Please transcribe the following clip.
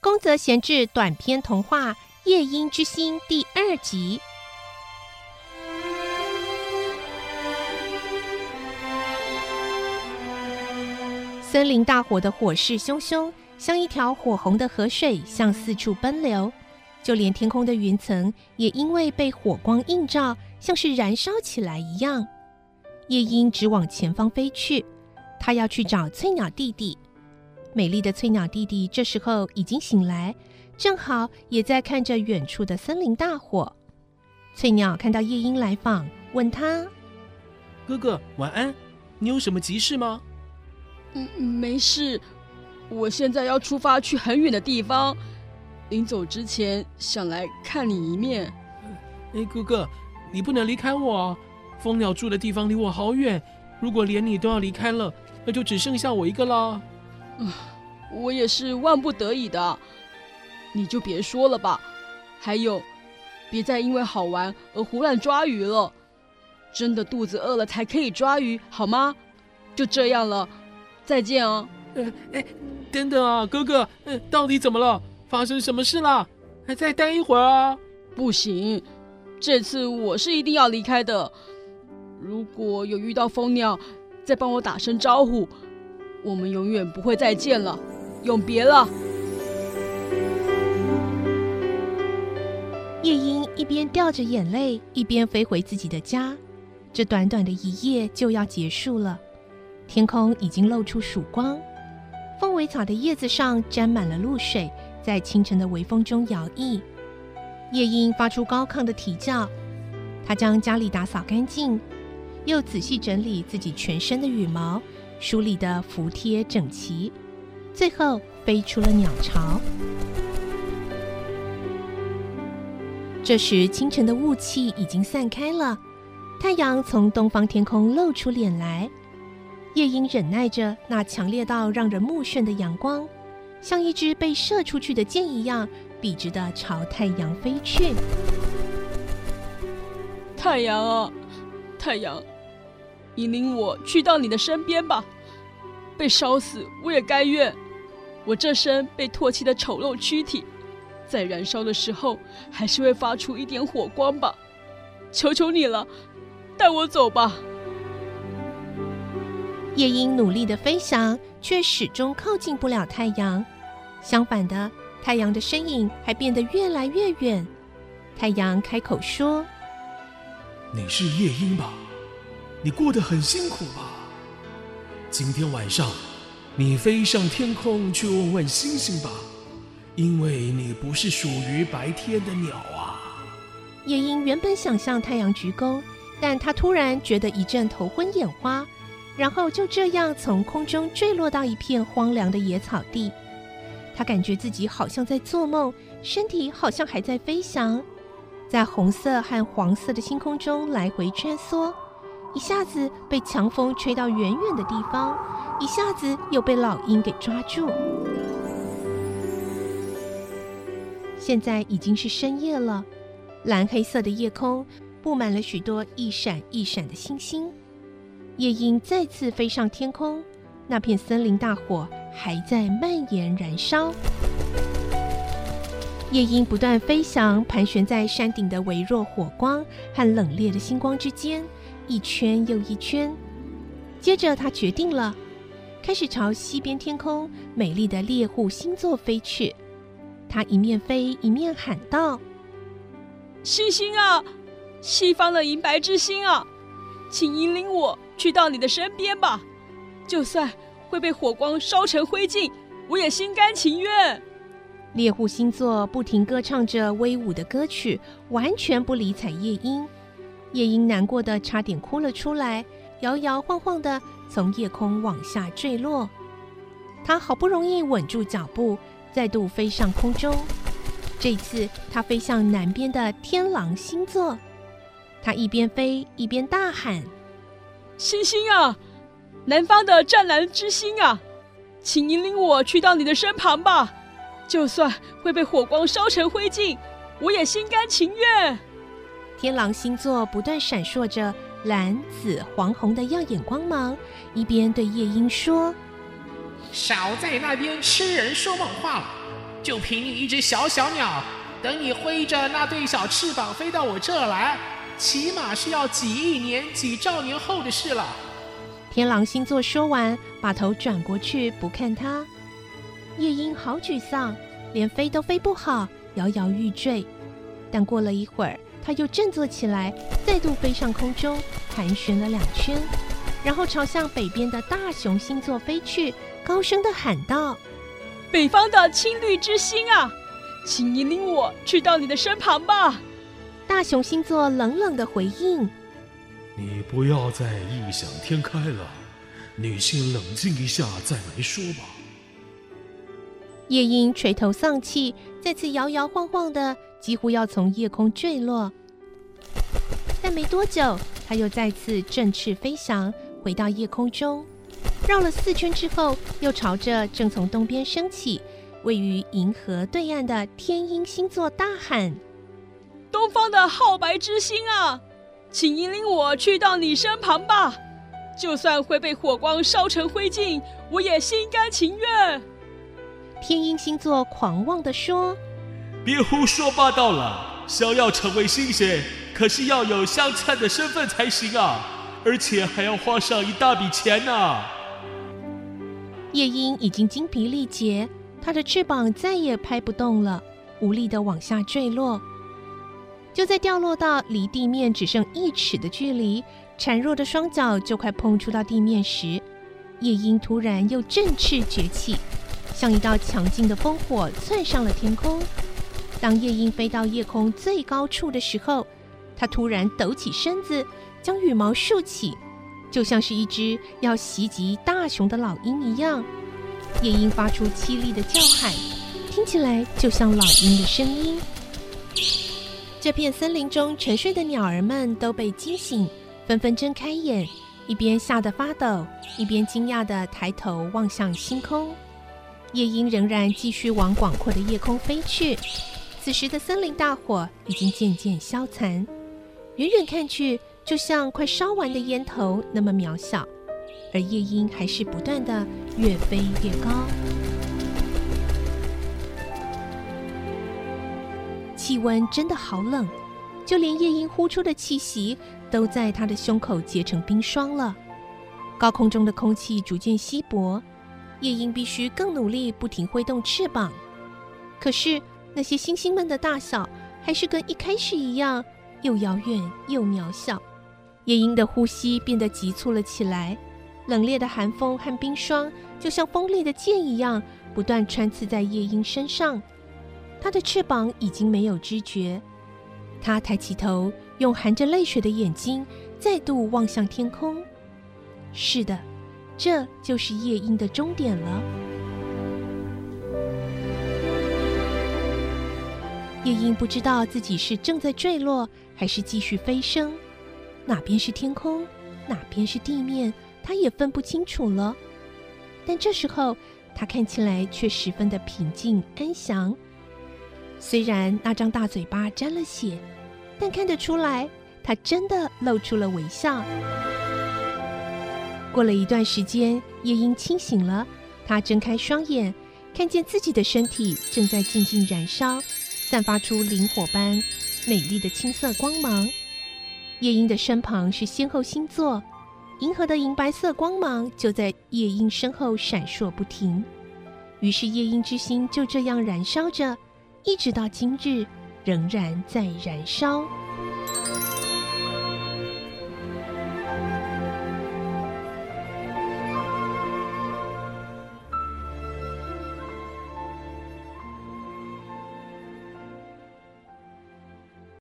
宫泽贤治短篇童话《夜莺之心》第二集。森林大火的火势汹汹，像一条火红的河水向四处奔流，就连天空的云层也因为被火光映照，像是燃烧起来一样。夜莺直往前方飞去，它要去找翠鸟弟弟。美丽的翠鸟弟弟这时候已经醒来，正好也在看着远处的森林大火。翠鸟看到夜莺来访，问他：“哥哥，晚安，你有什么急事吗？”“嗯，没事，我现在要出发去很远的地方，临走之前想来看你一面。”“哎，哥哥，你不能离开我，蜂鸟住的地方离我好远，如果连你都要离开了，那就只剩下我一个了。”啊，我也是万不得已的，你就别说了吧。还有，别再因为好玩而胡乱抓鱼了。真的肚子饿了才可以抓鱼，好吗？就这样了，再见哦！呃，哎，等等啊，哥哥，呃，到底怎么了？发生什么事了？还再待一会儿啊？不行，这次我是一定要离开的。如果有遇到蜂鸟，再帮我打声招呼。我们永远不会再见了，永别了。夜莺一边掉着眼泪，一边飞回自己的家。这短短的一夜就要结束了，天空已经露出曙光，凤尾草的叶子上沾满了露水，在清晨的微风中摇曳。夜莺发出高亢的啼叫，它将家里打扫干净，又仔细整理自己全身的羽毛。梳理的服帖整齐，最后飞出了鸟巢。这时，清晨的雾气已经散开了，太阳从东方天空露出脸来。夜莺忍耐着那强烈到让人目眩的阳光，像一支被射出去的箭一样，笔直的朝太阳飞去。太阳啊，太阳！引领我去到你的身边吧，被烧死我也甘愿。我这身被唾弃的丑陋躯体，在燃烧的时候还是会发出一点火光吧。求求你了，带我走吧。夜莺努力的飞翔，却始终靠近不了太阳。相反的，太阳的身影还变得越来越远。太阳开口说：“你是夜莺吧？”你过得很辛苦吧？今天晚上，你飞上天空去问问星星吧，因为你不是属于白天的鸟啊。夜莺原本想向太阳鞠躬，但他突然觉得一阵头昏眼花，然后就这样从空中坠落到一片荒凉的野草地。他感觉自己好像在做梦，身体好像还在飞翔，在红色和黄色的星空中来回穿梭。一下子被强风吹到远远的地方，一下子又被老鹰给抓住。现在已经是深夜了，蓝黑色的夜空布满了许多一闪一闪的星星。夜莺再次飞上天空，那片森林大火还在蔓延燃烧。夜莺不断飞翔，盘旋在山顶的微弱火光和冷冽的星光之间。一圈又一圈，接着他决定了，开始朝西边天空美丽的猎户星座飞去。他一面飞一面喊道：“星星啊，西方的银白之星啊，请引领我去到你的身边吧！就算会被火光烧成灰烬，我也心甘情愿。”猎户星座不停歌唱着威武的歌曲，完全不理睬夜莺。夜莺难过的差点哭了出来，摇摇晃晃的从夜空往下坠落。他好不容易稳住脚步，再度飞上空中。这次他飞向南边的天狼星座。他一边飞一边大喊：“星星啊，南方的湛蓝之星啊，请引领我去到你的身旁吧！就算会被火光烧成灰烬，我也心甘情愿。”天狼星座不断闪烁着蓝、紫、黄、红的耀眼光芒，一边对夜莺说：“少在那边痴人说梦话了，就凭你一只小小鸟，等你挥着那对小翅膀飞到我这来，起码是要几亿年、几兆年后的事了。天狼星座说完，把头转过去不看他。夜莺好沮丧，连飞都飞不好，摇摇欲坠。但过了一会儿，他又振作起来，再度飞上空中，盘旋了两圈，然后朝向北边的大熊星座飞去，高声的喊道：“北方的青绿之星啊，请引领我去到你的身旁吧。”大熊星座冷冷的回应。你不要再异想天开了，你先冷静一下再来说吧。夜莺垂头丧气，再次摇摇晃晃的，几乎要从夜空坠落。但没多久，它又再次振翅飞翔，回到夜空中，绕了四圈之后，又朝着正从东边升起、位于银河对岸的天鹰星座大喊：“东方的皓白之星啊！”请引领我去到你身旁吧，就算会被火光烧成灰烬，我也心甘情愿。天鹰星座狂妄地说：“别胡说八道了！想要成为星星，可是要有香菜的身份才行啊，而且还要花上一大笔钱呢。”夜莺已经精疲力竭，它的翅膀再也拍不动了，无力地往下坠落。就在掉落到离地面只剩一尺的距离，孱弱的双脚就快碰触到地面时，夜莺突然又振翅崛起，像一道强劲的烽火窜上了天空。当夜莺飞到夜空最高处的时候，它突然抖起身子，将羽毛竖起，就像是一只要袭击大熊的老鹰一样。夜莺发出凄厉的叫喊，听起来就像老鹰的声音。这片森林中沉睡的鸟儿们都被惊醒，纷纷睁开眼，一边吓得发抖，一边惊讶地抬头望向星空。夜莺仍然继续往广阔的夜空飞去。此时的森林大火已经渐渐消残，远远看去就像快烧完的烟头那么渺小，而夜莺还是不断地越飞越高。气温真的好冷，就连夜莺呼出的气息都在它的胸口结成冰霜了。高空中的空气逐渐稀薄，夜莺必须更努力，不停挥动翅膀。可是那些星星们的大小还是跟一开始一样，又遥远又渺小。夜莺的呼吸变得急促了起来，冷冽的寒风和冰霜就像锋利的剑一样，不断穿刺在夜莺身上。它的翅膀已经没有知觉，它抬起头，用含着泪水的眼睛再度望向天空。是的，这就是夜莺的终点了。夜莺不知道自己是正在坠落，还是继续飞升，哪边是天空，哪边是地面，他也分不清楚了。但这时候，他看起来却十分的平静安详。虽然那张大嘴巴沾了血，但看得出来，他真的露出了微笑。过了一段时间，夜莺清醒了，他睁开双眼，看见自己的身体正在静静燃烧，散发出灵火般美丽的青色光芒。夜莺的身旁是仙后星座，银河的银白色光芒就在夜莺身后闪烁不停。于是，夜莺之心就这样燃烧着。一直到今日，仍然在燃烧。